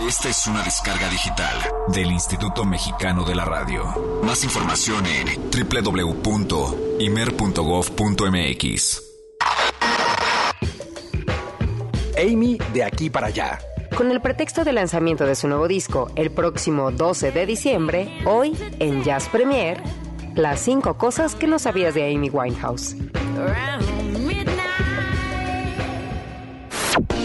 Esta es una descarga digital del Instituto Mexicano de la Radio. Más información en www.imer.gov.mx. Amy de aquí para allá. Con el pretexto del lanzamiento de su nuevo disco el próximo 12 de diciembre, hoy en Jazz Premier, las cinco cosas que no sabías de Amy Winehouse.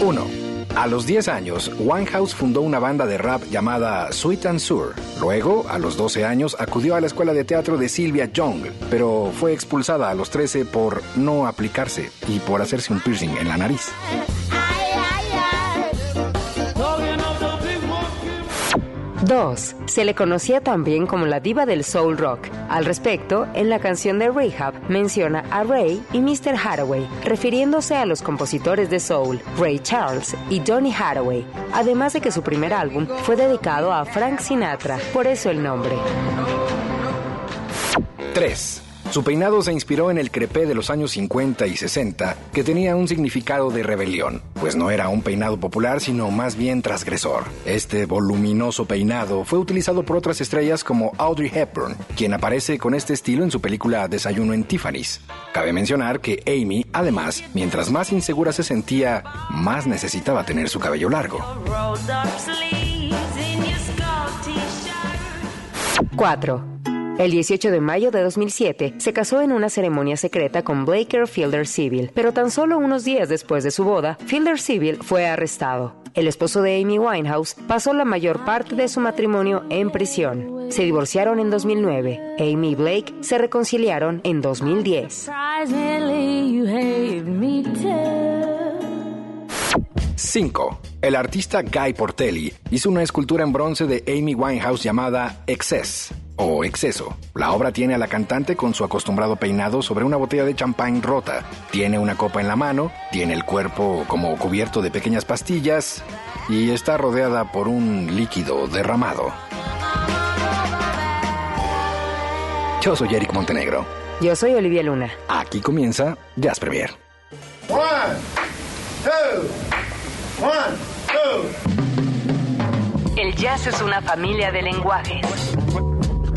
1. A los 10 años, Winehouse fundó una banda de rap llamada Sweet and Sour. Luego, a los 12 años, acudió a la escuela de teatro de Sylvia Young, pero fue expulsada a los 13 por no aplicarse y por hacerse un piercing en la nariz. 2. Se le conocía también como la diva del soul rock. Al respecto, en la canción de Rehab menciona a Ray y Mr. Hathaway, refiriéndose a los compositores de soul, Ray Charles y Johnny Hathaway, además de que su primer álbum fue dedicado a Frank Sinatra, por eso el nombre. 3. Su peinado se inspiró en el crepé de los años 50 y 60, que tenía un significado de rebelión, pues no era un peinado popular, sino más bien transgresor. Este voluminoso peinado fue utilizado por otras estrellas como Audrey Hepburn, quien aparece con este estilo en su película Desayuno en Tiffany's. Cabe mencionar que Amy, además, mientras más insegura se sentía, más necesitaba tener su cabello largo. 4. El 18 de mayo de 2007 se casó en una ceremonia secreta con Blaker Fielder Civil, pero tan solo unos días después de su boda, Fielder Civil fue arrestado. El esposo de Amy Winehouse pasó la mayor parte de su matrimonio en prisión. Se divorciaron en 2009. Amy y Blake se reconciliaron en 2010. 5. El artista Guy Portelli hizo una escultura en bronce de Amy Winehouse llamada Excess o exceso. La obra tiene a la cantante con su acostumbrado peinado sobre una botella de champán rota. Tiene una copa en la mano, tiene el cuerpo como cubierto de pequeñas pastillas y está rodeada por un líquido derramado. Yo soy Eric Montenegro. Yo soy Olivia Luna. Aquí comienza Jazz Premier. One, two, one, two. El jazz es una familia de lenguajes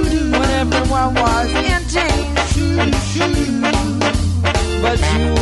when everyone was in tears. But you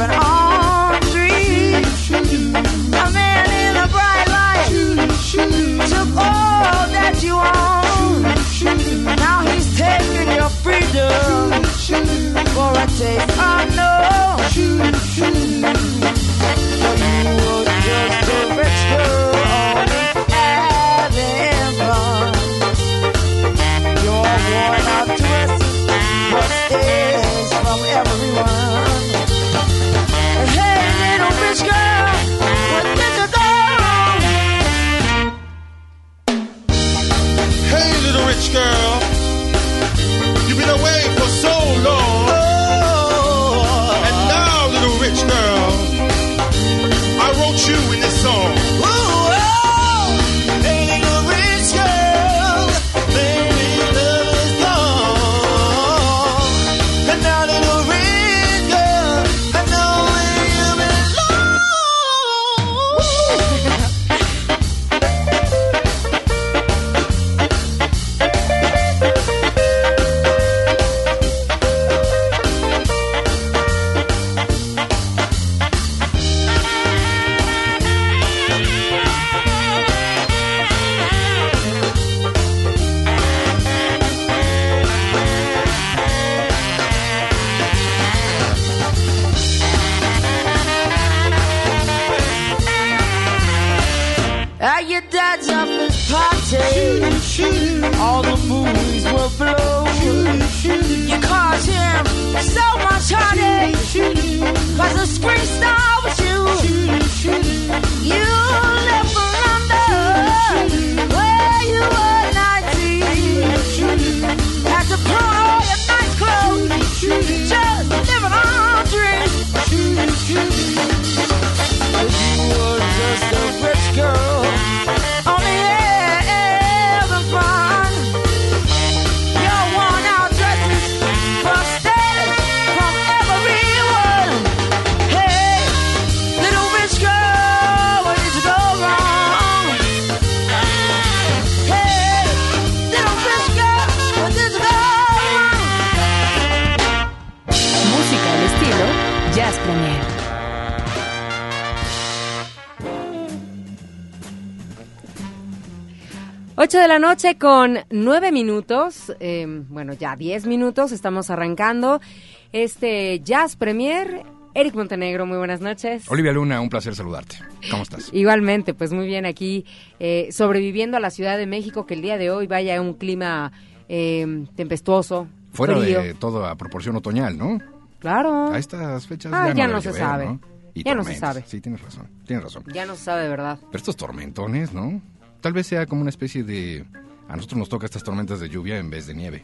of an orange tree. A man in a bright light took all that you own. Now he's taking your freedom for a taste unknown. So you were just a rich, noche con 9 minutos, eh, bueno, ya 10 minutos, estamos arrancando este Jazz Premier. Eric Montenegro, muy buenas noches. Olivia Luna, un placer saludarte. ¿Cómo estás? Igualmente, pues muy bien aquí, eh, sobreviviendo a la Ciudad de México, que el día de hoy vaya un clima eh, tempestuoso. Fuera de todo a proporción otoñal, ¿no? Claro. A estas fechas ah, ya, no, se sabe. ya no se sabe. Sí, tienes razón, tienes razón. Ya no se sabe de verdad. Pero estos tormentones, ¿no? Tal vez sea como una especie de... A nosotros nos toca estas tormentas de lluvia en vez de nieve.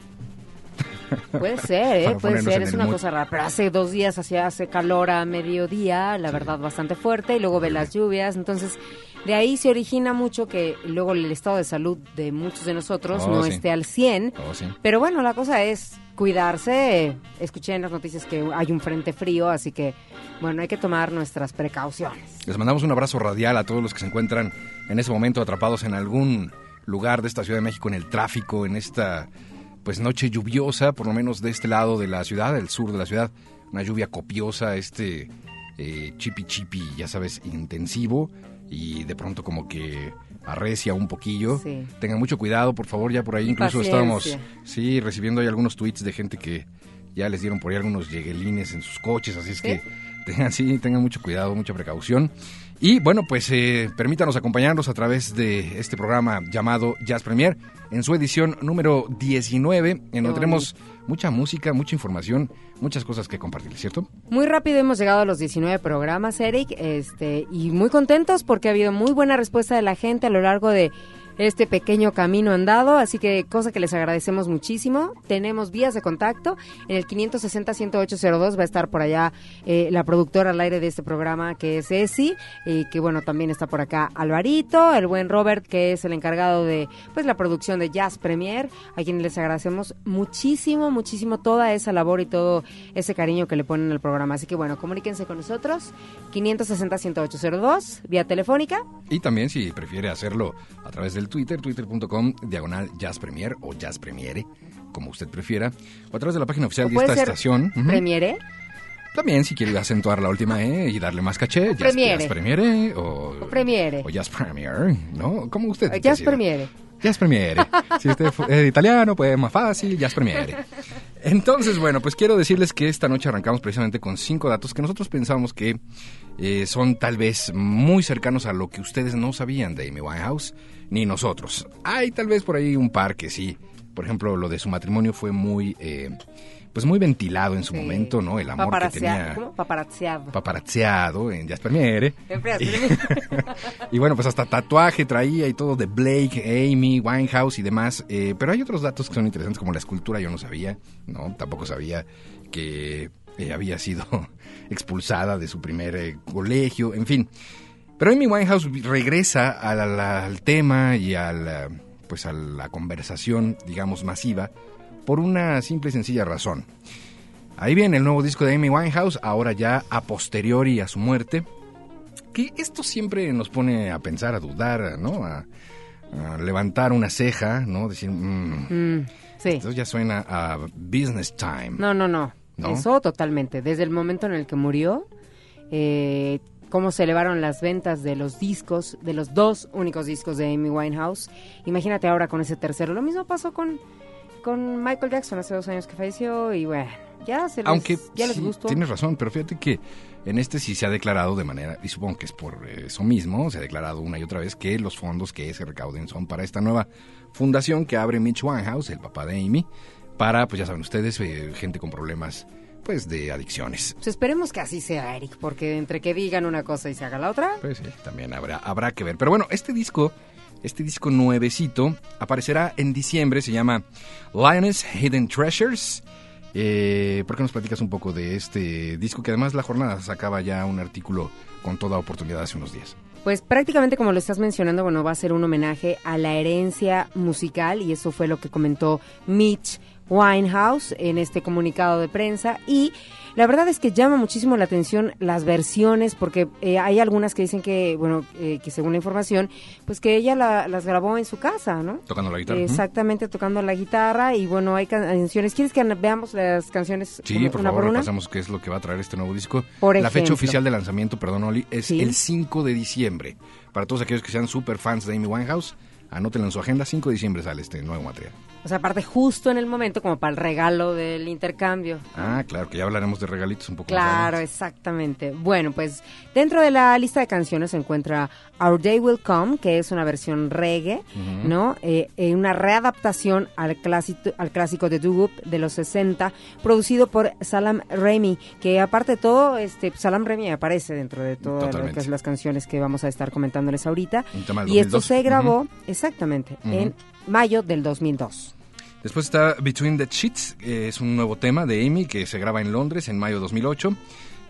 Puede ser, ¿eh? puede ser, es una cosa rara. Pero hace dos días hacía hace calor a mediodía, la verdad bastante fuerte, y luego ve las lluvias. Entonces, de ahí se origina mucho que luego el estado de salud de muchos de nosotros Oh, no sí. esté al 100. Oh, sí. Pero bueno, la cosa es cuidarse. Escuché en las noticias que hay un frente frío, así que, bueno, hay que tomar nuestras precauciones. Les mandamos un abrazo radial a todos los que se encuentran en ese momento atrapados en algún lugar de esta Ciudad de México, en el tráfico, en esta pues noche lluviosa, por lo menos de este lado de la ciudad, del sur de la ciudad, una lluvia copiosa, este eh, chipi chipi, ya sabes, intensivo y de pronto como que arrecia un poquillo. Sí. Tengan mucho cuidado, por favor, ya por ahí incluso Paciencia. estábamos, sí, recibiendo ahí algunos tweets de gente que ya les dieron por ahí algunos lleguelines en sus coches, así es ¿Sí? que tengan, sí, tengan mucho cuidado, mucha precaución. Y bueno, pues eh, permítanos acompañarnos a través de este programa llamado Jazz Premier en su edición número 19, en donde tenemos mucha música, mucha información, muchas cosas que compartir, ¿cierto? Muy rápido hemos llegado a los 19 programas, Eric, este, y muy contentos porque ha habido muy buena respuesta de la gente a lo largo de este pequeño camino andado, así que cosa que les agradecemos muchísimo. Tenemos vías de contacto. En el 560-10802 va a estar por allá eh, la productora al aire de este programa, que es Esi, y que bueno, también está por acá Alvarito, el buen Robert, que es el encargado de pues la producción de Jazz Premier, a quienes les agradecemos muchísimo, muchísimo toda esa labor y todo ese cariño que le ponen al programa. Así que bueno, comuníquense con nosotros, 560-10802, vía telefónica, Y también si prefiere hacerlo a través del Twitter, twitter.com, diagonal Jazz Premier o Jazz Premiere, como usted prefiera, o a través de la página oficial de esta estación. Ujú. Premiere, También si quiere acentuar la última E y darle más caché, Jazz Premiere. Jazz Premiere o, O Premiere. o Jazz Premier, ¿no? Como usted Jazz decida. Premiere. Jazz Premiere. Si usted es italiano, pues más fácil, Jazz Premiere. Entonces, bueno, pues quiero decirles que esta noche arrancamos precisamente con cinco datos que nosotros pensamos que eh, son tal vez muy cercanos a lo que ustedes no sabían de Amy Winehouse, ni nosotros. Hay tal vez por ahí un par que sí. Por ejemplo, lo de su matrimonio fue muy, eh, pues muy ventilado en su Sí. momento, ¿no? El amor que tenía ¿cómo? Paparazziado. paparazziado en Jazz Premiere. Así. Y bueno, pues hasta tatuaje traía y todo de Blake, Amy, Winehouse y demás. Eh, pero hay otros datos que son interesantes, como la escultura, yo no sabía, ¿no? Tampoco sabía que eh, había sido expulsada de su primer eh, colegio, en fin. Pero Amy Winehouse regresa a la- la- al tema y a la, pues a la conversación, digamos, masiva, por una simple y sencilla razón. Ahí viene el nuevo disco de Amy Winehouse, ahora ya a posteriori a su muerte. Que esto siempre nos pone a pensar, a dudar, ¿no? A, a levantar una ceja, ¿no? Decir, mm, Mm, sí. entonces ya suena a business time. No, no, no, ¿No? Eso totalmente. Desde el momento en el que murió, eh, cómo se elevaron las ventas de los discos, de los dos únicos discos de Amy Winehouse. Imagínate ahora con ese tercero. Lo mismo pasó con, con Michael Jackson hace dos años que falleció y bueno, ya se les, Aunque ya les sí, gustó. tienes razón, pero fíjate que en este sí se ha declarado de manera, y supongo que es por eso mismo, se ha declarado una y otra vez que los fondos que se recauden son para esta nueva fundación que abre Mitch Winehouse, el papá de Amy, para, pues ya saben ustedes, eh, gente con problemas pues de adicciones. Pues esperemos que así sea, Eric, porque entre que digan una cosa y se haga la otra, Pues sí, también habrá, habrá que ver. Pero bueno, este disco Este disco nuevecito aparecerá en diciembre, se llama Lioness Hidden Treasures. Eh, ¿Por qué nos platicas un poco de este disco? Que además la jornada sacaba ya un artículo con toda oportunidad hace unos días. Pues prácticamente como lo estás mencionando, bueno, va a ser un homenaje a la herencia musical y eso fue lo que comentó Mitch Winehouse en este comunicado de prensa y la verdad es que llama muchísimo la atención las versiones porque eh, hay algunas que dicen que, bueno, eh, que según la información, pues que ella las grabó en su casa, ¿no? Tocando la guitarra. Exactamente, tocando la guitarra y bueno, hay canciones. ¿Quieres que veamos las canciones sí, una, por una favor, por una? repasamos qué es lo que va a traer este nuevo disco. Por la fecha ejemplo. oficial de lanzamiento, perdón, Oli, es Sí. el 5 de diciembre. Para todos aquellos que sean super fans de Amy Winehouse, anótenlo en su agenda, 5 de diciembre sale este nuevo material. O sea, aparte justo en el momento como para el regalo del intercambio. Ah, claro, que ya hablaremos de regalitos un poco más Claro, exactamente. Bueno, pues dentro de la lista de canciones se encuentra Our Day Will Come, que es una versión reggae, ¿no? Eh, eh, una readaptación al clásico, al clásico de Doo de los 60, producido por Salam Remy, que aparte de todo, este Salam Remy aparece dentro de todas las canciones que vamos a estar comentándoles ahorita. Y esto 2002. se grabó, exactamente, en mayo del 2002. Después está Between the Sheets, que es un nuevo tema de Amy que se graba en Londres en mayo de 2008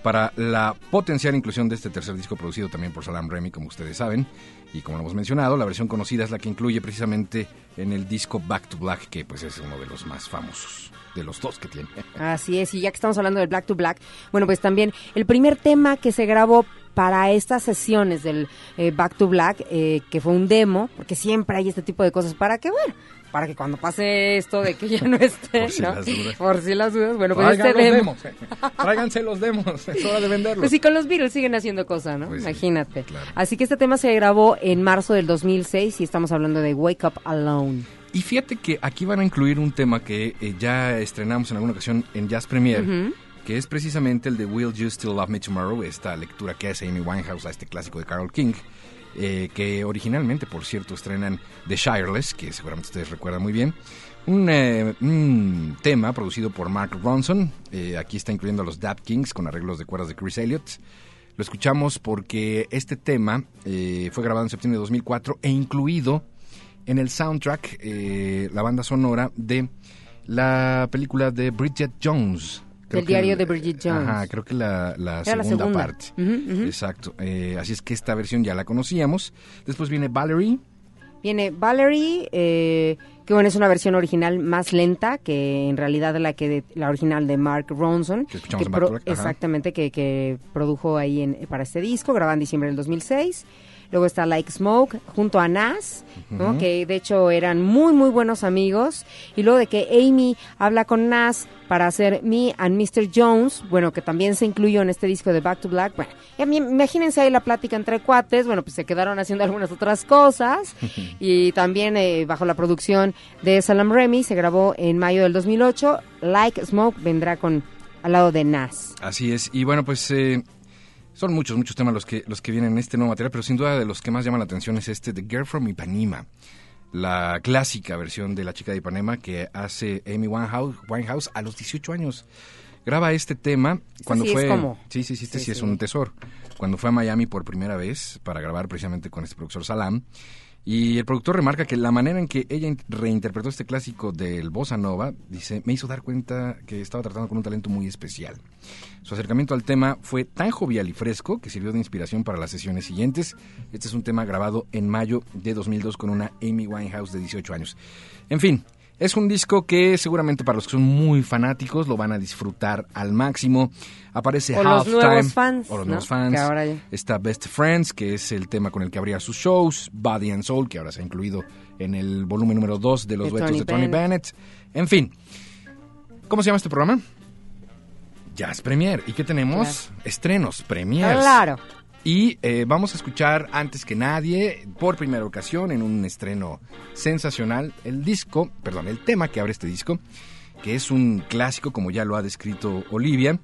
para la potencial inclusión de este tercer disco producido también por Salam Remy, como ustedes saben. Y como lo hemos mencionado, la versión conocida es la que incluye precisamente en el disco Back to Black, que pues es uno de los más famosos de los dos que tiene. Así es, y ya que estamos hablando de Black to Black, bueno, pues también el primer tema que se grabó para estas sesiones del eh, Back to Black, eh, que fue un demo, porque siempre hay este tipo de cosas para que, bueno, para que cuando pase esto de que ya no esté, Por si ¿no? las dudas. Por si las dudas, bueno, pues Traigan este los demo. demos, eh. Tráiganse los demos, es hora de venderlos. Pues sí, con los Beatles siguen haciendo cosas, ¿no? Pues sí, Imagínate. claro. Así que este tema se grabó en marzo del 2006 y estamos hablando de Wake Up Alone. Y fíjate que aquí van a incluir un tema que eh, ya estrenamos en alguna ocasión en Jazz Premier, que es precisamente el de Will You Still Love Me Tomorrow, esta lectura que hace Amy Winehouse a este clásico de Carol King, eh, que originalmente, por cierto, estrenan The Shireless, que seguramente ustedes recuerdan muy bien. Un, eh, un tema producido por Mark Ronson, eh, aquí está incluyendo a los Dap Kings con arreglos de cuerdas de Chris Elliott. Lo escuchamos porque este tema eh, fue grabado en septiembre de 2004 e incluido en el soundtrack, eh, la banda sonora de la película de Bridget Jones. Del que diario el- de Bridget Jones. Ajá, creo que la, la Era la segunda, segunda. parte. Ujú, ujú. Exacto. Eh, así es que esta versión ya la conocíamos. Después viene Valerie. Viene Valerie, eh, que bueno, es una versión original más lenta que en realidad la que de- la original de Mark Ronson. Que escuchamos en to Black, ajá. exactamente, que, que produjo ahí en, para este disco, grabado en diciembre del 2006. Luego está Like Smoke junto a Nas, que de hecho eran muy, muy buenos amigos. Y luego de que Amy habla con Nas para hacer Me and Mr. Jones, bueno, que también se incluyó en este disco de Back to Black. Bueno, imagínense ahí la plática entre cuates, bueno, pues se quedaron haciendo algunas otras cosas. y también eh, bajo la producción de Salam Remy se grabó en mayo del 2008. Like Smoke vendrá con al lado de Nas. Así es. Y bueno, pues eh, son muchos, muchos temas los que, los que vienen en este nuevo material, pero sin duda de los que más llaman la atención es este The Girl from Ipanema. La clásica versión de La chica de Ipanema que hace Amy Winehouse, Winehouse a los 18 años. Graba este tema cuando sí es fue... como- Sí, sí, sí, este Sí, sí, es sí. un tesoro. Cuando fue a Miami por primera vez para grabar precisamente con este productor Salam. Y el productor remarca que la manera en que ella in- reinterpretó este clásico del bossa nova, dice, me hizo dar cuenta que estaba tratando con un talento muy especial. Su acercamiento al tema fue tan jovial y fresco que sirvió de inspiración para las sesiones siguientes. Este es un tema grabado en mayo de 2002 con una Amy Winehouse de 18 años. En fin, es un disco que seguramente para los que son muy fanáticos lo van a disfrutar al máximo. Aparece O los Halftime, nuevos fans, o los ¿no? nuevos fans. Ahora ya- Está Best Friends, que es el tema con el que abría sus shows. Body and Soul, que ahora se ha incluido en el volumen número 2 de los duetos de Tony Bennett. Bennett. En fin, ¿cómo se llama este programa? Jazz Premier. ¿Y qué tenemos? Estrenos, premiers. Claro. Y eh, vamos a escuchar antes que nadie, por primera ocasión, en un estreno sensacional, el disco, perdón, el tema que abre este disco, que es un clásico, como ya lo ha descrito Olivia,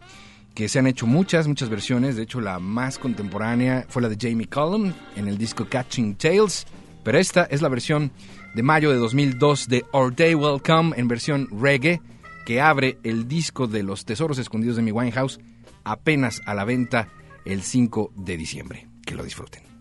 que se han hecho muchas, muchas versiones. De hecho, la más contemporánea fue la de Jamie Cullum en el disco Catching Tales. Pero esta es la versión de mayo de 2002 de Our Day Will Come en versión reggae, que abre el disco de los tesoros escondidos de mi Winehouse apenas a la venta el 5 de diciembre. Que lo disfruten.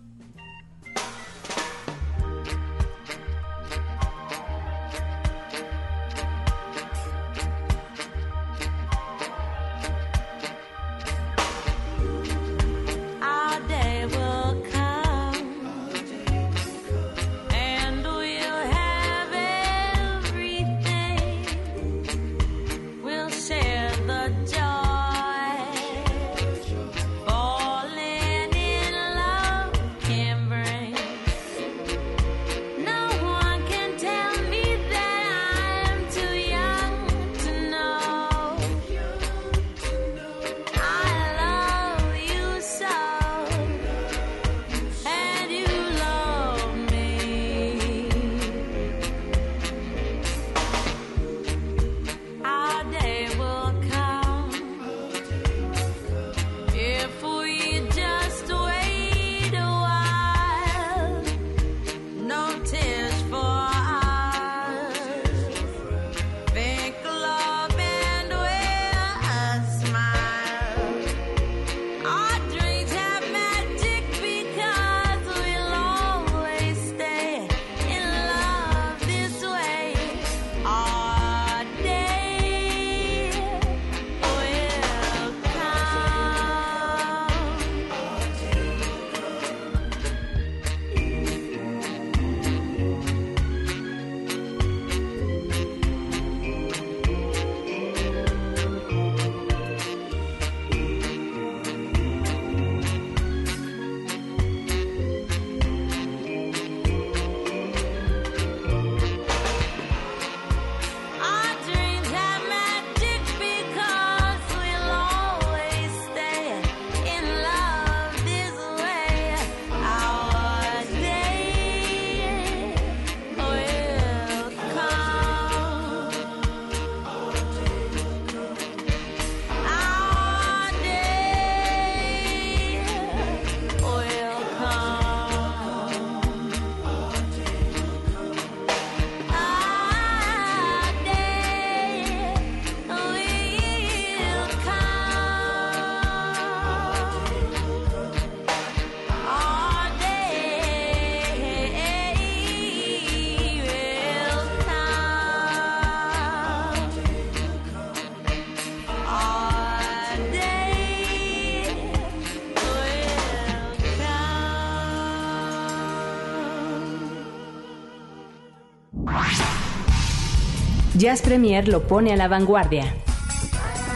Jazz Premier lo pone a la vanguardia.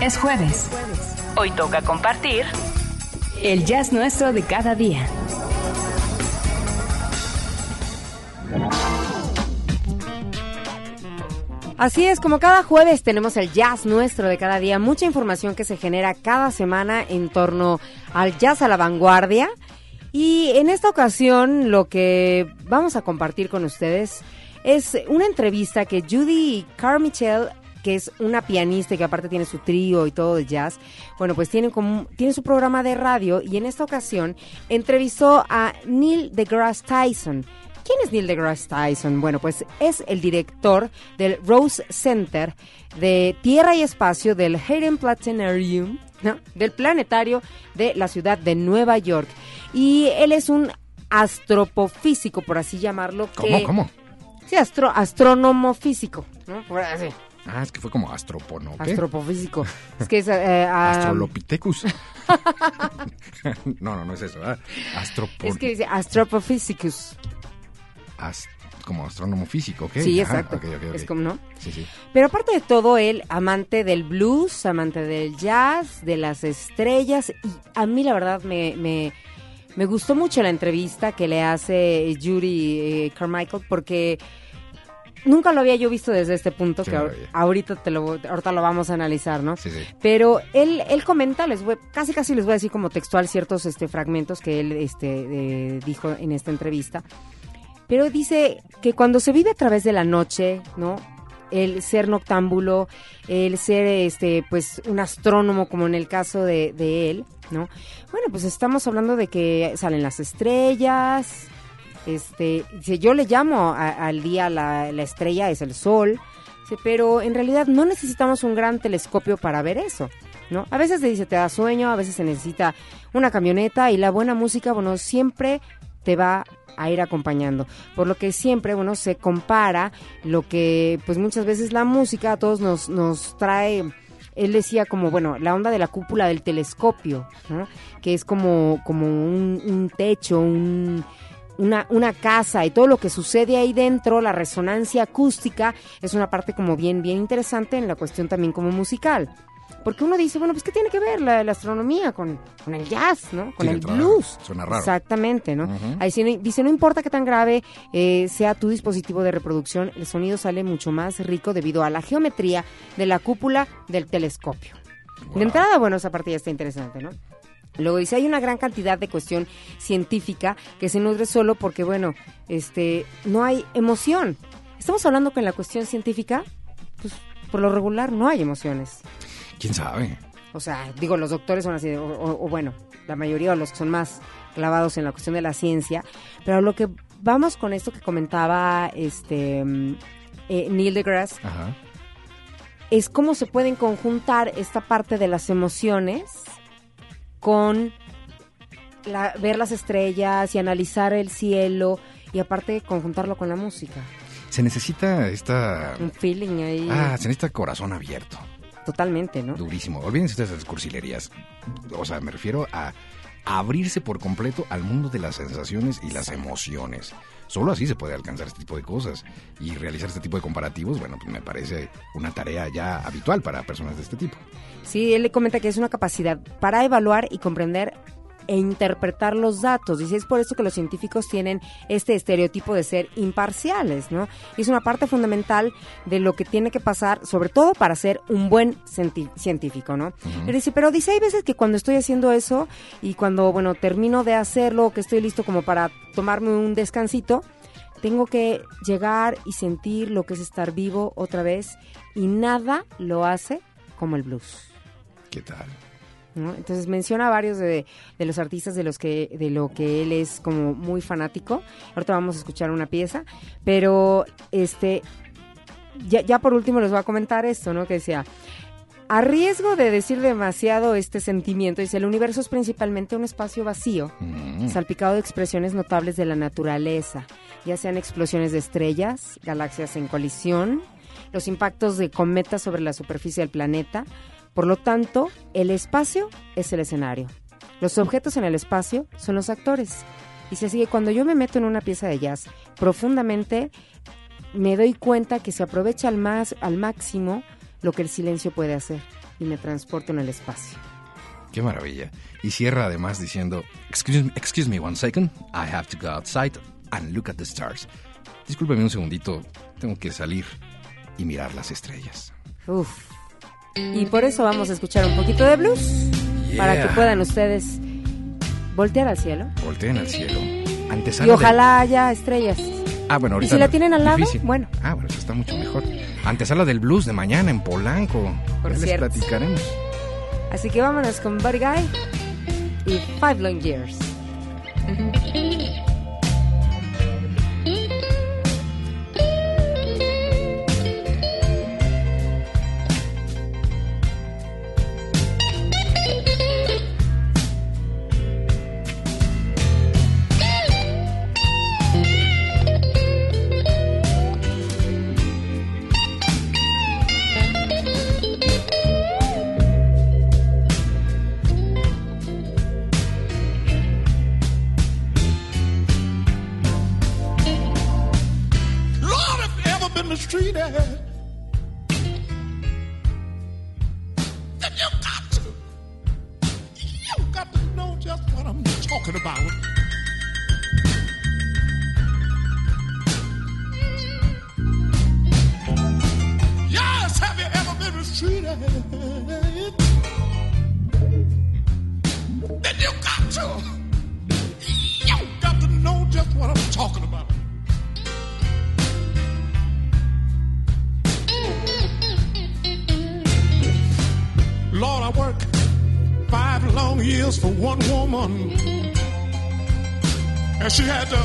Es jueves. Hoy toca compartir el jazz nuestro de cada día. Así es, como cada jueves tenemos el jazz nuestro de cada día, mucha información que se genera cada semana en torno al jazz a la vanguardia. Y en esta ocasión lo que vamos a compartir con ustedes es una entrevista que Judy Carmichael que es una pianista y que aparte tiene su trío y todo de jazz, bueno, pues tiene, como, tiene su programa de radio y en esta ocasión entrevistó a Neil deGrasse Tyson. ¿Quién es Neil deGrasse Tyson? Bueno, pues es el director del Rose Center de Tierra y Espacio del Hayden Planetarium, ¿no? del planetario de la ciudad de Nueva York. Y él es un astropofísico, por así llamarlo. ¿Cómo? ¿Cómo? Sí, astro, astrónomo físico, ¿no? Por así. Ah, es que fue como astropono. Astropofísico. es que es... eh, ah, Astrolopithecus. no, no, no es eso. ¿verdad? Astropon... es que dice astropofísicus. ast- como astrónomo físico, ¿ok? Sí, Ajá, exacto. Es como, ¿no? Sí, sí. Pero aparte de todo, él, amante del blues, amante del jazz, de las estrellas, y a mí la verdad me, me, me gustó mucho la entrevista que le hace Judy eh, Carmichael porque nunca lo había yo visto desde este punto, que ahorita, te lo, ahorita lo vamos a analizar, ¿no? Sí, sí. Pero él, él comenta, les voy, casi casi les voy a decir como textual ciertos este, fragmentos que él este, eh, dijo en esta entrevista. Pero dice que cuando se vive a través de la noche, ¿no? El ser noctámbulo, el ser este, pues, un astrónomo, como en el caso de, de él, ¿no? Bueno, pues estamos hablando de que salen las estrellas. Este, dice, yo le llamo al día la, la estrella, es el sol. Pero en realidad no necesitamos un gran telescopio para ver eso, ¿no? A veces te dice, te da sueño, a veces se necesita una camioneta y la buena música, bueno, siempre te va a ir acompañando. Por lo que siempre, bueno, se compara lo que, pues muchas veces la música a todos nos, nos trae, él decía como, bueno, la onda de la cúpula del telescopio. Que es como, como un, un techo, un, una, una casa y todo lo que sucede ahí dentro, la resonancia acústica, es una parte como bien, bien interesante en la cuestión también como musical. Porque uno dice, bueno, pues ¿qué tiene que ver la, la astronomía con, con el jazz, ¿no? Con Sí, el entrada, blues. suena raro. Exactamente, ¿no? Ahí no- dice, no importa qué tan grave eh, sea tu dispositivo de reproducción, el sonido sale mucho más rico debido a la geometría de la cúpula del telescopio. Wow. De entrada, bueno, esa parte ya está interesante, ¿no? Luego dice, hay una gran cantidad de cuestión científica que se nutre solo porque, bueno, este, no hay emoción. Estamos hablando que en la cuestión científica, pues, por lo regular no hay emociones. ¿Quién sabe? O sea, digo, los doctores son así, o, o- o bueno, la mayoría de los que son más clavados en la cuestión de la ciencia, pero lo que vamos con esto que comentaba este eh, Neil deGrasse Ajá. es cómo se pueden conjuntar esta parte de las emociones con la- ver las estrellas y analizar el cielo y aparte conjuntarlo con la música. Se necesita esta... Un feeling ahí Ah, se necesita corazón abierto. Totalmente, ¿no? Durísimo. Olvídense de esas cursilerías. O sea, me refiero a abrirse por completo al mundo de las sensaciones y las emociones. Solo así se puede alcanzar este tipo de cosas. Y realizar este tipo de comparativos, bueno, pues me parece una tarea ya habitual para personas de este tipo. Sí, él le comenta que es una capacidad para evaluar y comprender e interpretar los datos. Dice, es por eso que los científicos tienen este estereotipo de ser imparciales, ¿no? Y es una parte fundamental de lo que tiene que pasar, sobre todo para ser un buen científico, ¿no? Dice, pero dice, hay veces que cuando estoy haciendo eso y cuando, bueno, termino de hacerlo, que estoy listo como para tomarme un descansito, tengo que llegar y sentir lo que es estar vivo otra vez y nada lo hace como el blues. ¿Qué tal? ¿No? Entonces menciona a varios de, de los artistas de los que de lo que él es como muy fanático. Ahorita vamos a escuchar una pieza, pero este ya, ya por último les voy a comentar esto, ¿no? Que decía a riesgo de decir demasiado este sentimiento, dice, el universo es principalmente un espacio vacío, Mm. salpicado de expresiones notables de la naturaleza, ya sean explosiones de estrellas, galaxias en colisión, los impactos de cometas sobre la superficie del planeta. Por lo tanto, el espacio es el escenario. Los objetos en el espacio son los actores. Y se sigue, cuando yo me meto en una pieza de jazz profundamente, me doy cuenta que se aprovecha al, más, al máximo lo que el silencio puede hacer y me transporto en el espacio. Qué maravilla. Y cierra además diciendo, excuse, me- excuse me one second, I have to go outside and look at the stars. Discúlpeme un segundito, tengo que salir y mirar las estrellas. Uf. Y por eso vamos a escuchar un poquito de blues para que puedan ustedes voltear al cielo. Volteen al cielo. Antesala Y del- ojalá haya estrellas. Ah, bueno, ¿Y ahorita si la tienen al lado? Difícil. Bueno. Ah, bueno, eso está mucho mejor. Antesala del blues de mañana en Polanco. Por Ya les cierto. platicaremos. Así que vámonos con Buddy Guy y Five Long Years. Talking about. She had to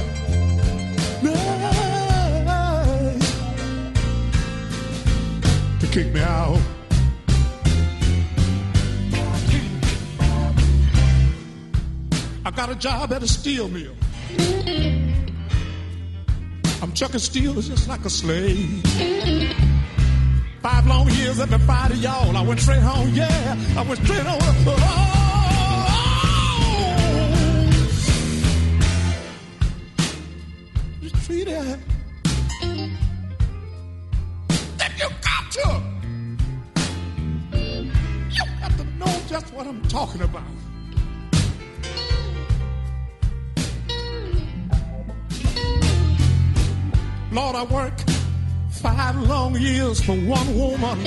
to kick me out. I got a job at a steel mill. I'm chucking steel just like a slave. Five long years at the of y'all. I went straight home, yeah. I went straight home. For one woman.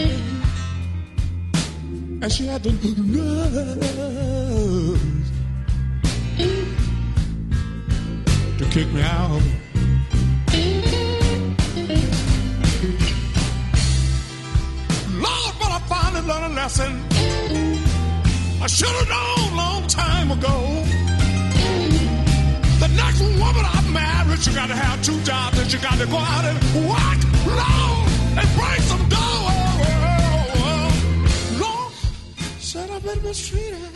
And she had the nerve to kick me out. Lord, but I finally learned a lesson. I should have known long time ago. The next woman I marry, she got to have two jobs and she got to go out and work, Lord, and bring some dough. Lord, said I've been mistreated.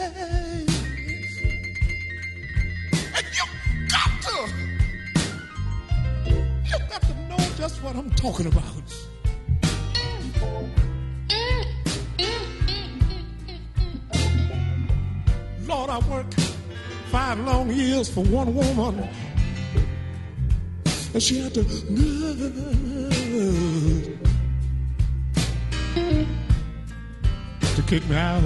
And you got to, you got to know just what I'm talking about. Lord, I worked five long years for one woman. And she had to to kick me out.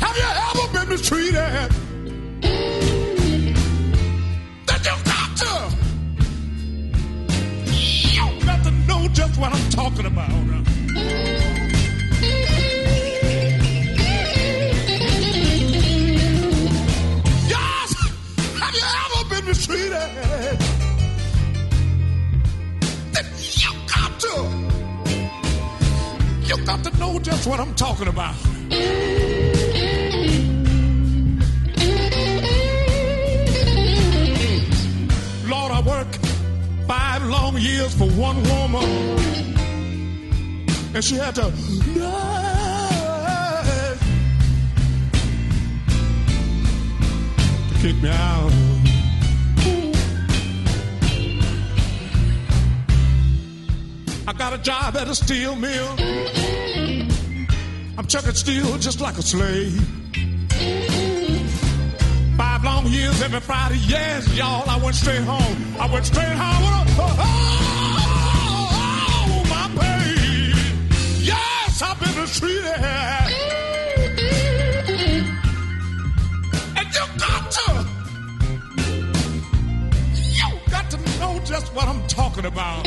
Have you ever been mistreated? That you got to. You got to know just what I'm talking about. Mistreated? Then you got to. You got to know just what I'm talking about. Lord, I work five long years for one woman. And she had to to kick me out. Got a job at a steel mill. I'm chucking steel just like a slave. Five long years every Friday. Yes, y'all, I went straight home. I went straight home. Oh, oh, oh, my baby. Yes, I've been mistreated. And you got to, you got to know just what I'm talking about.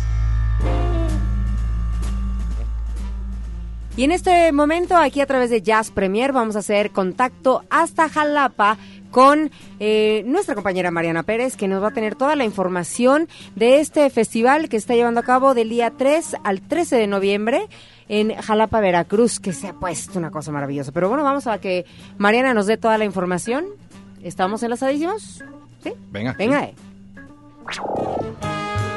Y en este momento, aquí a través de Jazz Premier, vamos a hacer contacto hasta Jalapa con eh, nuestra compañera Mariana Pérez, que nos va a tener toda la información de este festival que está llevando a cabo del día 3 al 13 de noviembre en Jalapa, Veracruz, que se ha puesto una cosa maravillosa. Pero bueno, vamos a que Mariana nos dé toda la información. ¿Estamos enlazadísimos? ¿Sí? Venga. Venga, eh.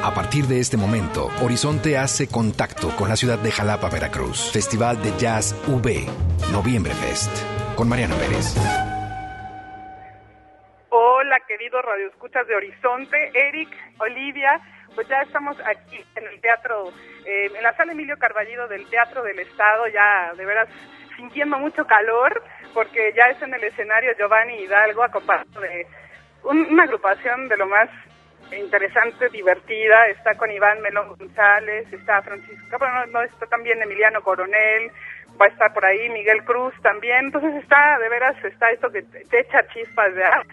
A partir de este momento, Horizonte hace contacto con la ciudad de Jalapa, Veracruz. Festival de Jazz V, Noviembre Fest, con Mariana Pérez. Hola, queridos radioescuchas de Horizonte, Eric, Olivia, pues ya estamos aquí en el teatro, eh, en la sala Emilio Carballido del Teatro del Estado, ya de veras sintiendo mucho calor, porque ya es en el escenario Giovanni Hidalgo, acompañado de un- una agrupación de lo más interesante, divertida, está con Iván Melón González, está Francisco, bueno, no, está también Emiliano Coronel, va a estar por ahí Miguel Cruz también, entonces está, de veras, está esto que te echa chispas de ah.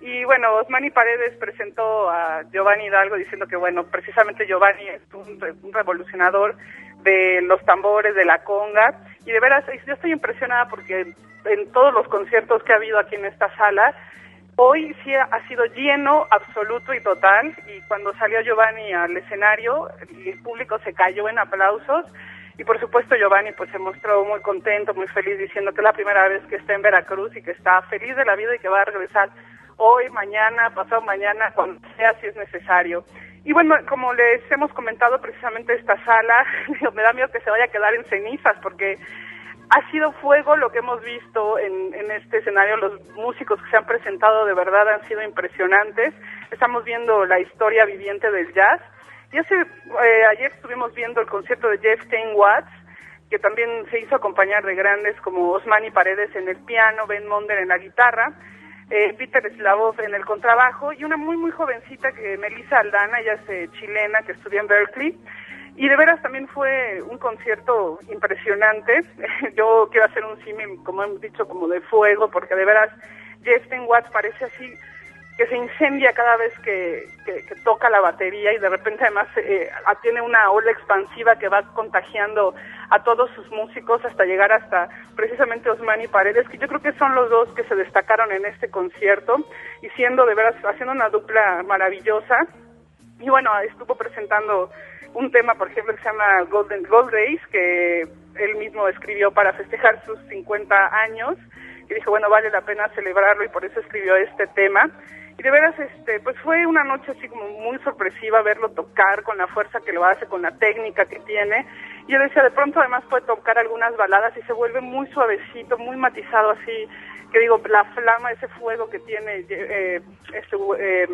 Y bueno, Osmani Paredes presentó a Giovanni Hidalgo diciendo que, bueno, precisamente Giovanni es un, un revolucionador de los tambores, de la conga. Y de veras, yo estoy impresionada porque en todos los conciertos que ha habido aquí en esta sala, hoy sí ha sido lleno, absoluto y total. Y cuando salió Giovanni al escenario, el público se cayó en aplausos. Y por supuesto Giovanni pues se mostró muy contento, muy feliz, diciendo que es la primera vez que está en Veracruz y que está feliz de la vida y que va a regresar hoy, mañana, pasado mañana, cuando sea si es necesario. Y bueno, como les hemos comentado precisamente esta sala, me da miedo que se vaya a quedar en cenizas porque ha sido fuego lo que hemos visto en, en este escenario. Los músicos que se han presentado de verdad han sido impresionantes. Estamos viendo la historia viviente del jazz. Y hace, eh, ayer estuvimos viendo el concierto de Jeff Ten Watts, que también se hizo acompañar de grandes como Osmani Paredes en el piano, Ben Monder en la guitarra, eh, Peter Slavov en el contrabajo y una muy, muy jovencita que Melissa Aldana, ella es eh, chilena, que estudió en Berkeley. Y de veras también fue un concierto impresionante. Yo quiero hacer un símil, como hemos dicho, como de fuego, porque de veras Ten Watts parece así que se incendia cada vez que, toca la batería y de repente además eh, tiene una ola expansiva que va contagiando a todos sus músicos hasta llegar hasta precisamente Osmani Paredes, que yo creo que son los dos que se destacaron en este concierto y siendo de veras, haciendo una dupla maravillosa. Y bueno, estuvo presentando un tema, por ejemplo, que se llama Golden Gold Race, que él mismo escribió para festejar sus 50 años. Y dijo, bueno, vale la pena celebrarlo y por eso escribió este tema. Y de veras, este, pues fue una noche así como muy sorpresiva verlo tocar con la fuerza que lo hace, con la técnica que tiene. Y yo decía, de pronto además puede tocar algunas baladas y se vuelve muy suavecito, muy matizado así, que digo, la flama, ese fuego que tiene eh, este, eh,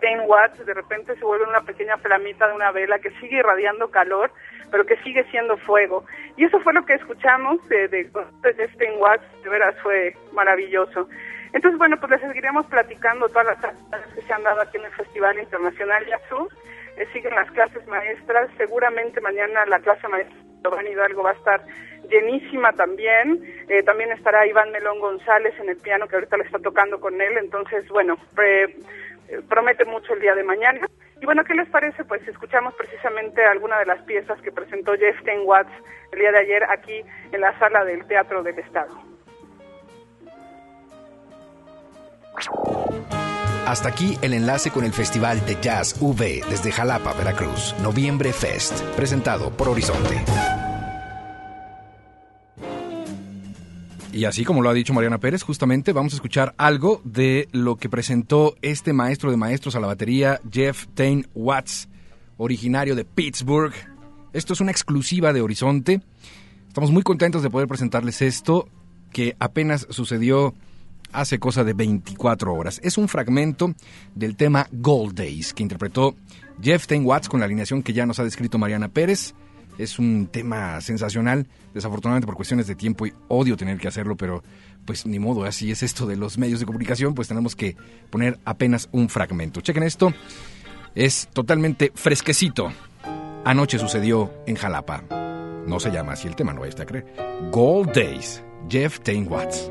10 watts, de repente se vuelve una pequeña flamita de una vela que sigue irradiando calor, pero que sigue siendo fuego. Y eso fue lo que escuchamos de, de, de 10 watts, de veras fue maravilloso. Entonces, bueno, pues les seguiremos platicando todas las actividades que se han dado aquí en el Festival Internacional Yazoo. Eh, siguen las clases maestras, seguramente mañana la clase maestra Giovanni Hidalgo va a estar llenísima también. Eh, también estará Iván Melón González en el piano que ahorita le está tocando con él. Entonces, bueno, pre- eh, promete mucho el día de mañana. Y bueno, ¿qué les parece? Pues escuchamos precisamente alguna de las piezas que presentó Jeff Ten Watts el día de ayer aquí en la sala del Teatro del Estado. Hasta aquí el enlace con el Festival de Jazz V desde Jalapa, Veracruz, Noviembre Fest, presentado por Horizonte. Y así como lo ha dicho Mariana Pérez, justamente vamos a escuchar algo de lo que presentó este maestro de maestros a la batería, Jeff Tain Watts, originario de Pittsburgh. Esto es una exclusiva de Horizonte. Estamos muy contentos de poder presentarles esto, que apenas sucedió hace cosa de 24 horas. Es un fragmento del tema Gold Days, que interpretó Jeff Tain Watts con la alineación que ya nos ha descrito Mariana Pérez. Es un tema sensacional, desafortunadamente por cuestiones de tiempo y odio tener que hacerlo, pero pues ni modo, así es esto de los medios de comunicación, pues tenemos que poner apenas un fragmento. Chequen esto, es totalmente fresquecito. Anoche sucedió en Jalapa. No se llama así el tema, no vayas a creer. Gold Days, Jeff Tain Watts.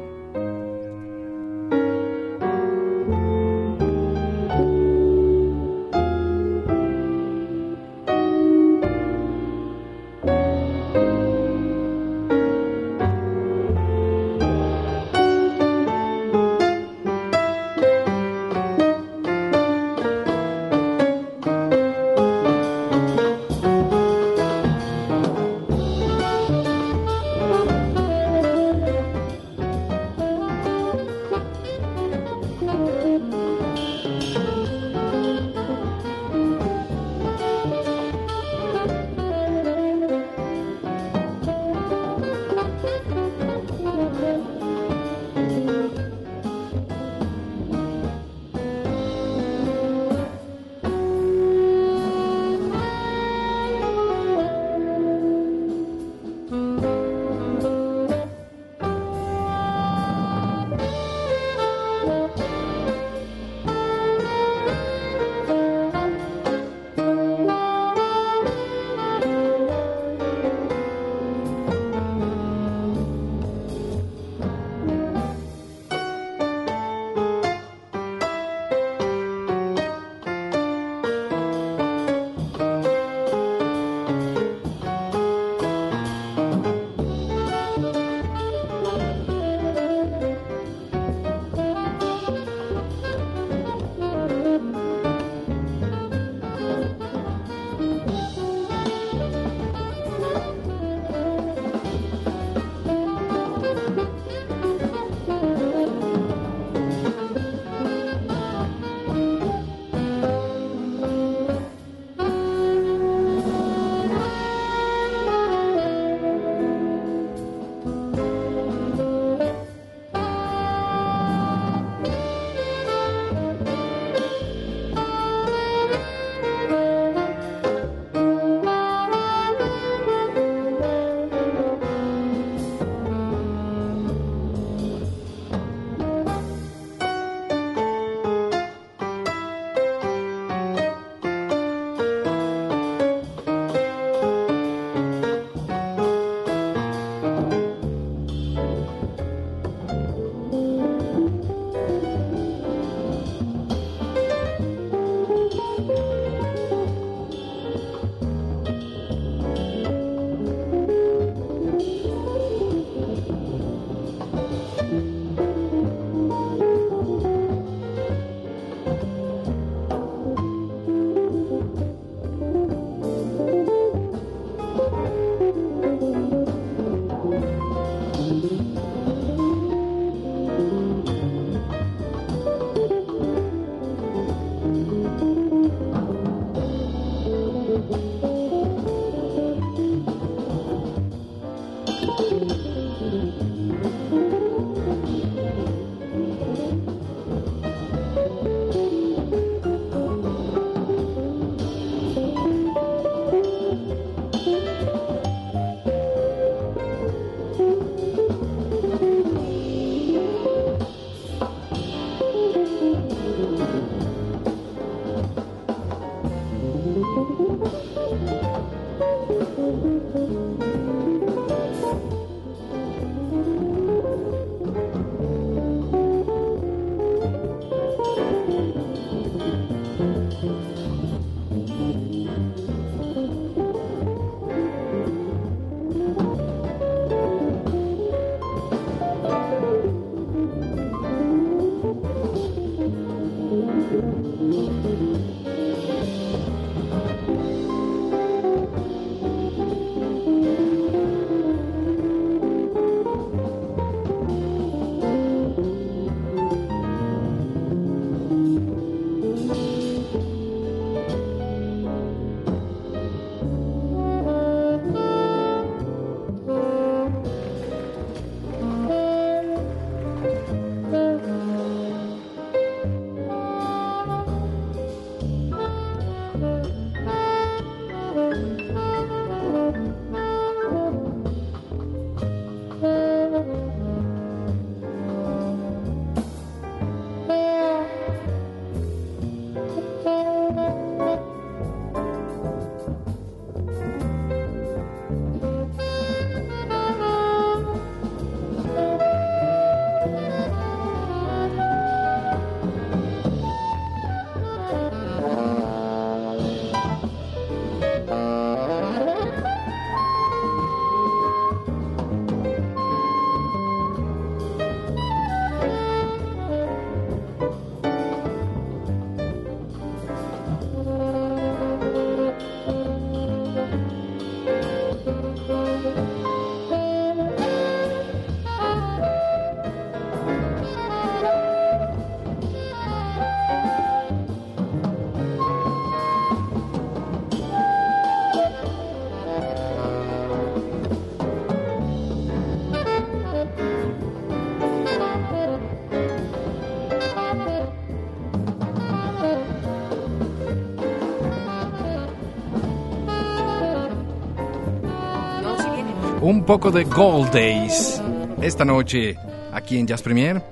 Poco de Gold Days. Esta noche, aquí en Jazz Premier,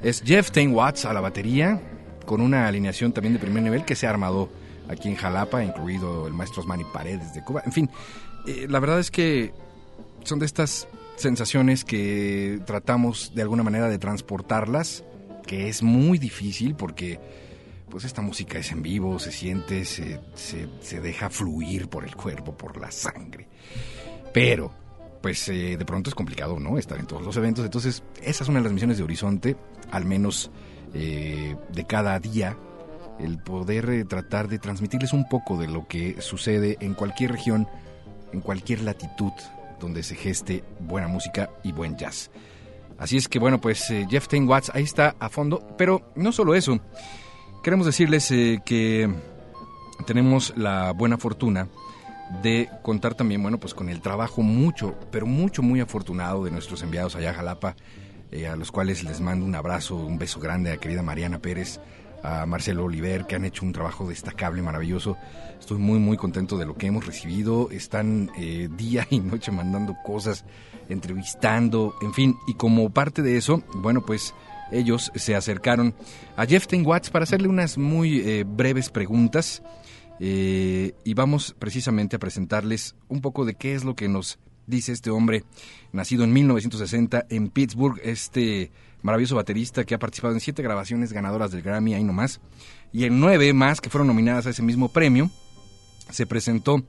es Jeff Tain Watts a la batería, con una alineación también de primer nivel que se ha armado aquí en Jalapa, incluido el maestro Osmani Paredes de Cuba. En fin, eh, la verdad es que son de estas sensaciones que tratamos de alguna manera de transportarlas, que es muy difícil porque pues esta música es en vivo, se siente, se, se, se deja fluir por el cuerpo, por la sangre. Pero, pues eh, de pronto es complicado, ¿no? Estar en todos los eventos. Entonces, esa es una de las misiones de Horizonte, al menos eh, de cada día, el poder eh, tratar de transmitirles un poco de lo que sucede en cualquier región, en cualquier latitud donde se geste buena música y buen jazz. Así es que bueno, pues eh, Jeff Tain Watts ahí está a fondo, pero no solo eso. Queremos decirles eh, que tenemos la buena fortuna de contar también, bueno, pues con el trabajo mucho, pero mucho, muy afortunado de nuestros enviados allá a Jalapa, eh, a los cuales les mando un abrazo, un beso grande a querida Mariana Pérez, a Marcelo Oliver, que han hecho un trabajo destacable, maravilloso. Estoy muy, muy contento de lo que hemos recibido. Están eh, día y noche mandando cosas, entrevistando, en fin. Y como parte de eso, bueno, pues ellos se acercaron a Jeff Ten Watts para hacerle unas muy eh, breves preguntas. Eh, y vamos precisamente a presentarles un poco de qué es lo que nos dice este hombre, nacido en 1960 en Pittsburgh, este maravilloso baterista que ha participado en siete grabaciones ganadoras del Grammy, ahí nomás, y en nueve más que fueron nominadas a ese mismo premio. Se presentó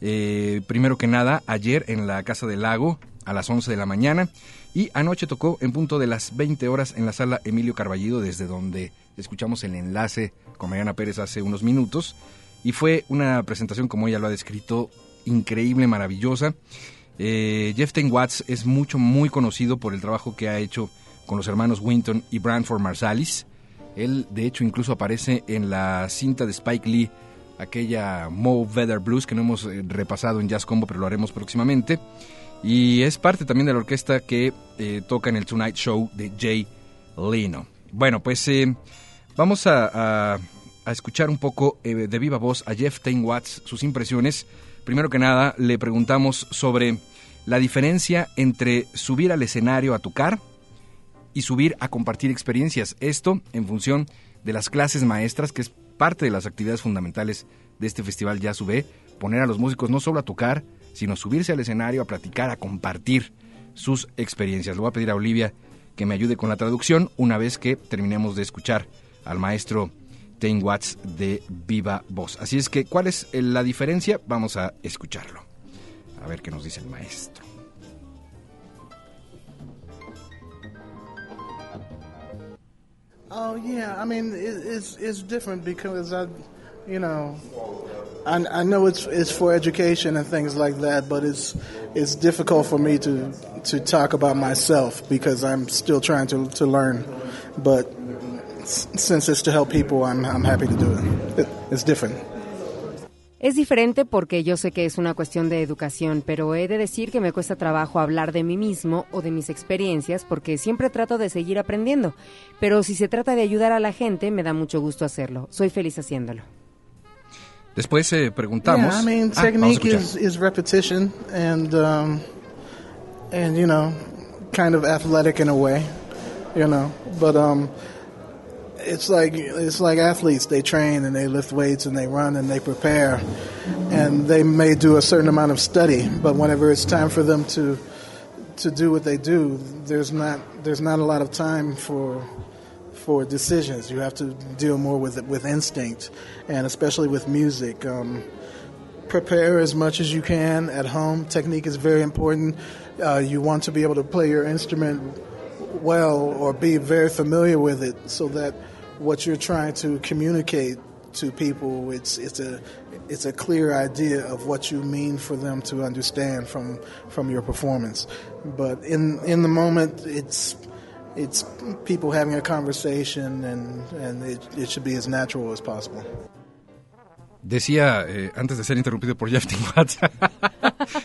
eh, primero que nada ayer en la Casa del Lago a las 11 de la mañana y anoche tocó en punto de las 20 horas en la sala Emilio Carballido, desde donde escuchamos el enlace con Mariana Pérez hace unos minutos. Y fue una presentación, como ella lo ha descrito, increíble, maravillosa. Eh, Jeff Ten Watts es mucho, muy conocido por el trabajo que ha hecho con los hermanos Winton y Branford Marsalis. Él, de hecho, incluso aparece en la cinta de Spike Lee, aquella Mo Weather Blues, que no hemos eh, repasado en Jazz Combo, pero lo haremos próximamente. Y es parte también de la orquesta que eh, toca en el Tonight Show de Jay Leno. Bueno, pues eh, vamos a, a, a, escuchar un poco eh, de viva voz a Jeff Tain Watts, sus impresiones. Primero que nada, le preguntamos sobre la diferencia entre subir al escenario a tocar y subir a compartir experiencias. Esto en función de las clases maestras, que es parte de las actividades fundamentales de este festival Jazz UV, poner a los músicos no solo a tocar, sino subirse al escenario a platicar, a compartir sus experiencias. Le voy a pedir a Olivia que me ayude con la traducción una vez que terminemos de escuchar al maestro Tain Watts de Viva Voz. Así es que, ¿cuál es eh, la diferencia? Vamos a escucharlo. A ver qué nos dice el maestro. Oh yeah, I mean it, it's it's different because I, you know, I, I know it's it's for education and things like that, but it's it's difficult for me to to talk about myself because I'm still trying to to learn. But since it's to help people, I'm I'm happy to do it. it it's different. Es diferente porque yo sé que es una cuestión de educación, pero he de decir que me cuesta trabajo hablar de mí mismo o de mis experiencias porque siempre trato de seguir aprendiendo. Pero si se trata de ayudar a la gente, me da mucho gusto hacerlo. Soy feliz haciéndolo. Después eh, preguntamos. Yeah, I mean, Ah, technique is, is repetition and um, and you know, kind of athletic in a way, you know. But um, it's like it's like athletes. They train and they lift weights and they run and they prepare, and they may do a certain amount of study. But whenever it's time for them to to do what they do, there's not there's not a lot of time for for decisions. You have to deal more with with instinct, and especially with music. Um, prepare as much as you can at home. Technique is very important. Uh, you want to be able to play your instrument well or be very familiar with it, so that what you're trying to communicate to people it's it's a it's a clear idea of what you mean for them to understand from from your performance. But in in the moment, it's it's people having a conversation, and and it, it should be as natural as possible. Decía, eh, antes de ser interrumpido por Jeff Watts,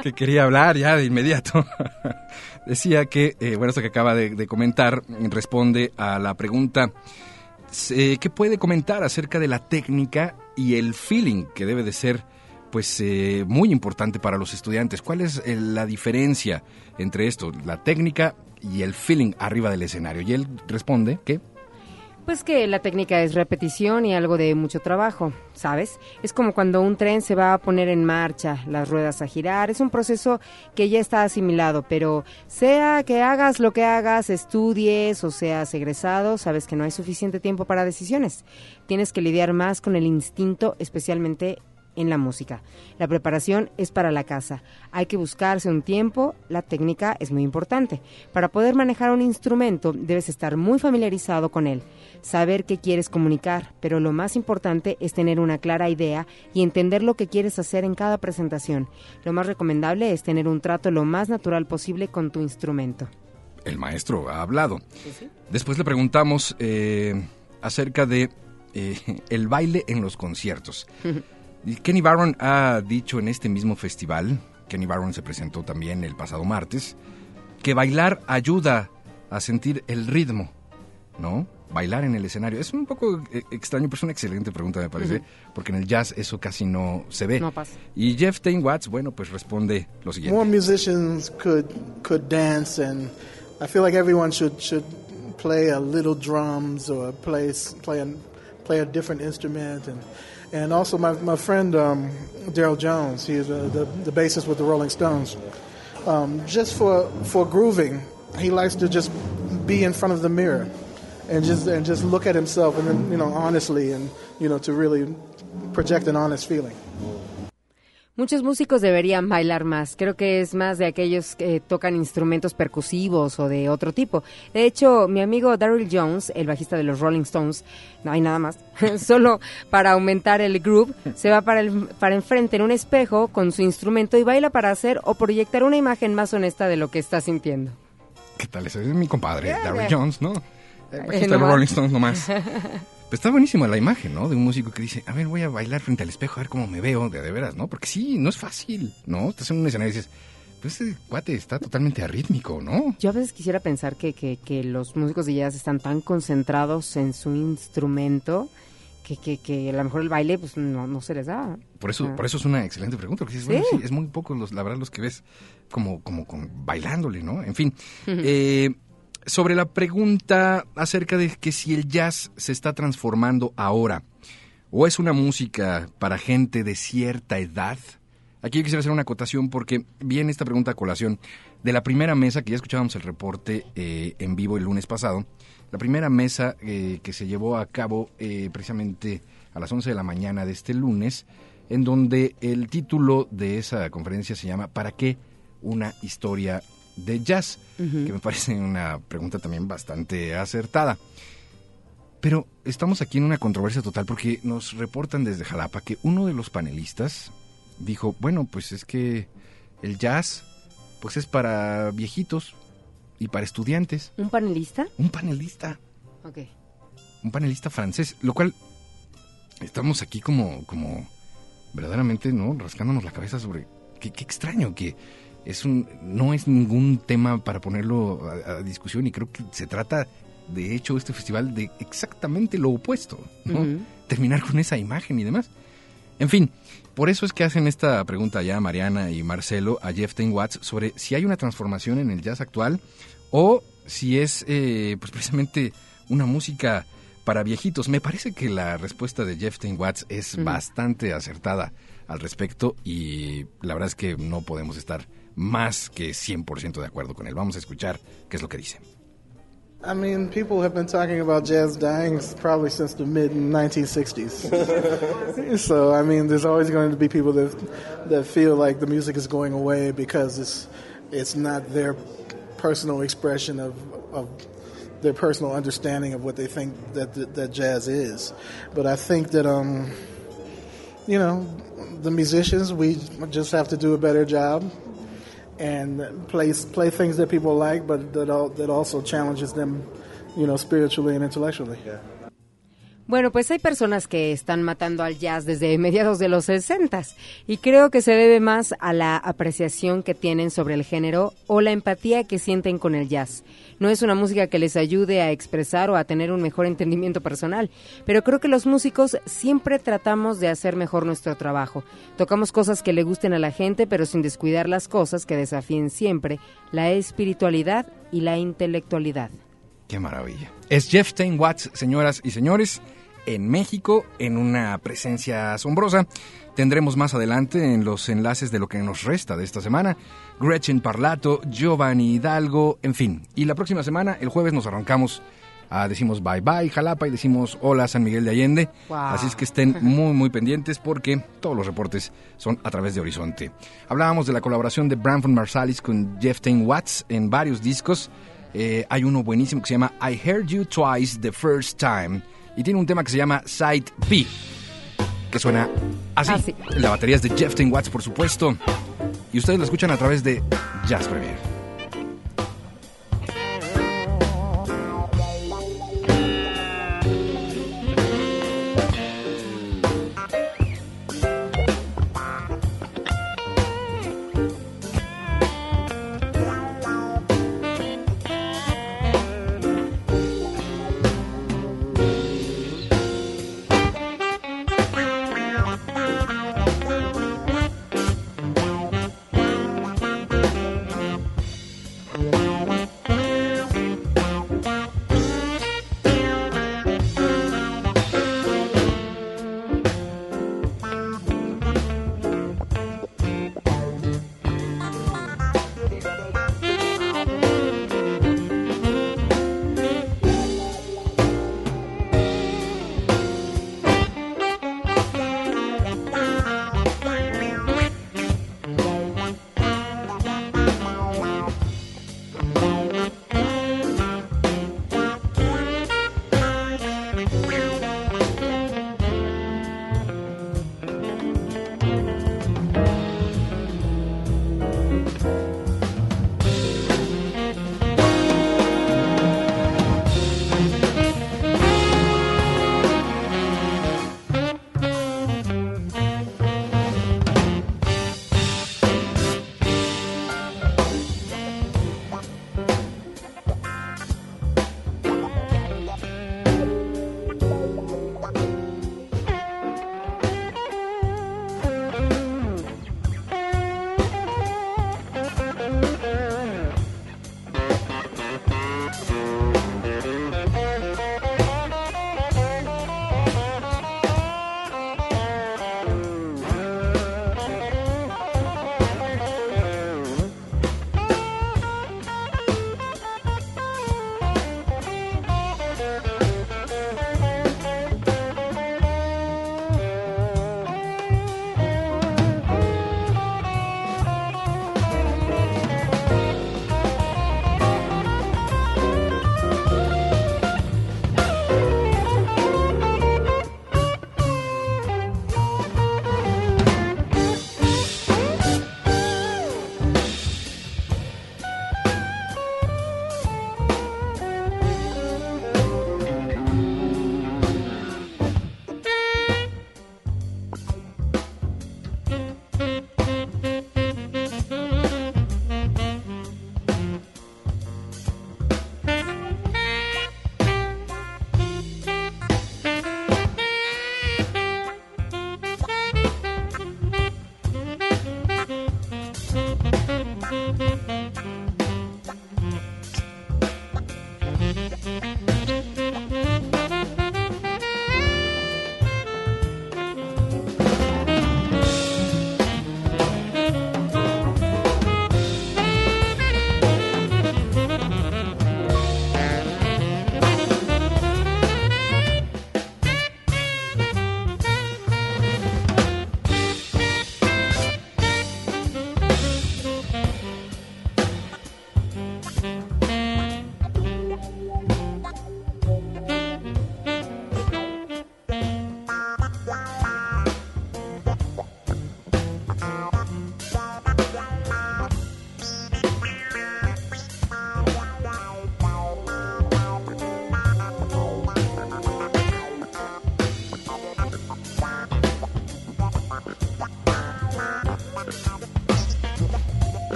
que quería hablar ya de inmediato. Decía que, eh, bueno, esto que acaba de, de, comentar responde a la pregunta, eh, ¿qué puede comentar acerca de la técnica y el feeling que debe de ser pues eh, muy importante para los estudiantes. ¿Cuál es eh, la diferencia entre esto, la técnica y el feeling arriba del escenario? Y él responde que Pues que la técnica es repetición y algo de mucho trabajo, ¿sabes? Es como cuando un tren se va a poner en marcha, las ruedas a girar, es un proceso que ya está asimilado, pero sea que hagas lo que hagas, estudies o seas egresado, sabes que no hay suficiente tiempo para decisiones. Tienes que lidiar más con el instinto, especialmente en la música. La preparación es para la casa. Hay que buscarse un tiempo. La técnica es muy importante. Para poder manejar un instrumento debes estar muy familiarizado con él, saber qué quieres comunicar, pero lo más importante es tener una clara idea y entender lo que quieres hacer en cada presentación. Lo más recomendable es tener un trato lo más natural posible con tu instrumento. el maestro ha hablado. Después le preguntamos eh, acerca de eh, el baile en los conciertos. Y Kenny Barron ha dicho en este mismo festival, Kenny Barron se presentó también el pasado martes, que bailar ayuda a sentir el ritmo, ¿no? Bailar en el escenario. Es un poco eh, extraño, pero es una excelente pregunta, me parece, Ujú. porque en el jazz eso casi no se ve. No pasa. Y Jeff Tain Watts, bueno, pues responde lo siguiente. More musicians could could dance, and I feel like everyone should should play a little drums or play play a, play a different instrument, and and also my my friend um, Daryl Jones, he is uh, the the bassist with the Rolling Stones. Um, just for for grooving, he likes to just be in front of the mirror and just and just look at himself, and then you know honestly, and you know to really project an honest feeling. Muchos músicos deberían bailar más. Creo que es más de aquellos que tocan instrumentos percusivos o de otro tipo. De hecho, mi amigo Daryl Jones, el bajista de los Rolling Stones, no hay nada más, solo para aumentar el groove, se va para, el, para enfrente en un espejo con su instrumento y baila para hacer o proyectar una imagen más honesta de lo que está sintiendo. ¿Qué tal? Ese es mi compadre, Yeah, yeah. Jones, ¿no? El Eh, bajista de los. Rolling Stones nomás. Pues está buenísima la imagen, ¿no? De un músico que dice, a ver, voy a bailar frente al espejo, a ver cómo me veo, de, de veras, ¿no? Porque sí, no es fácil, ¿no? Estás en un escenario y dices, pues este cuate está totalmente arrítmico, ¿no? Yo a veces quisiera pensar que, que, que los músicos de jazz están tan concentrados en su instrumento que, que, que a lo mejor el baile pues no, no se les da. Por eso, Ah. por eso es una excelente pregunta, porque dices, bueno, sí, es muy poco, los, la verdad, los que ves como, como con, bailándole, ¿no? En fin, eh, sobre la pregunta acerca de que si el jazz se está transformando ahora, o es una música para gente de cierta edad, aquí yo quisiera hacer una acotación porque viene esta pregunta a colación de la primera mesa, que ya escuchábamos el reporte eh, en vivo el lunes pasado, la primera mesa eh, que se llevó a cabo eh, precisamente a las 11 de la mañana de este lunes, en donde el título de esa conferencia se llama ¿Para qué una historia de jazz? Que me parece una pregunta también bastante acertada. Pero estamos aquí en una controversia total porque nos reportan desde Jalapa que uno de los panelistas dijo, bueno, pues es que el jazz pues es para viejitos y para estudiantes. ¿Un panelista? Un panelista, Ok. un panelista francés, lo cual estamos aquí como, como verdaderamente, ¿no? Rascándonos la cabeza sobre qué, qué extraño que es un, no es ningún tema para ponerlo a, a discusión y creo que se trata, de hecho, este festival de exactamente lo opuesto, ¿no? Terminar con esa imagen y demás. En fin, por eso es que hacen esta pregunta ya Mariana y Marcelo a Jeff Tain Watts sobre si hay una transformación en el jazz actual o si es eh, pues precisamente una música para viejitos. Me parece que la respuesta de Jeff Tain Watts es bastante acertada al respecto y la verdad es que no podemos estar más que 100% de acuerdo con él. Vamos a escuchar qué es lo que dice. I mean, people have been talking about jazz dying probably since the mid 1960s. so, I mean, there's always going to be people that that feel like the music is going away because it's it's not their personal expression of of their personal understanding of what they think that that, that jazz is. But I think that um, you know, the musicians we just have to do a better job and play play things that people like, but that that also challenges them, you know, spiritually and intellectually. Bueno, pues hay personas que están matando al jazz desde mediados de los 60 y creo que se debe más a la apreciación que tienen sobre el género o la empatía que sienten con el jazz. No es una música que les ayude a expresar o a tener un mejor entendimiento personal, pero creo que los músicos siempre tratamos de hacer mejor nuestro trabajo. Tocamos cosas que le gusten a la gente, pero sin descuidar las cosas que desafíen siempre la espiritualidad y la intelectualidad. Qué maravilla. Es Jeff Watts, señoras y señores en México en una presencia asombrosa. Tendremos más adelante en los enlaces de lo que nos resta de esta semana. Gretchen Parlato, Giovanni Hidalgo, en fin. Y la próxima semana, el jueves, nos arrancamos a decimos bye bye Jalapa y decimos hola San Miguel de Allende. Así es que estén muy muy pendientes porque todos los reportes son a través de Horizonte. Hablábamos de la colaboración de Branford Marsalis con Jeff Tain Watts en varios discos. Eh, hay uno buenísimo que se llama I Heard You Twice the First Time y tiene un tema que se llama Side B, que suena así. La batería es de Jeff Watts, por supuesto, y ustedes lo escuchan a través de Jazz Premier.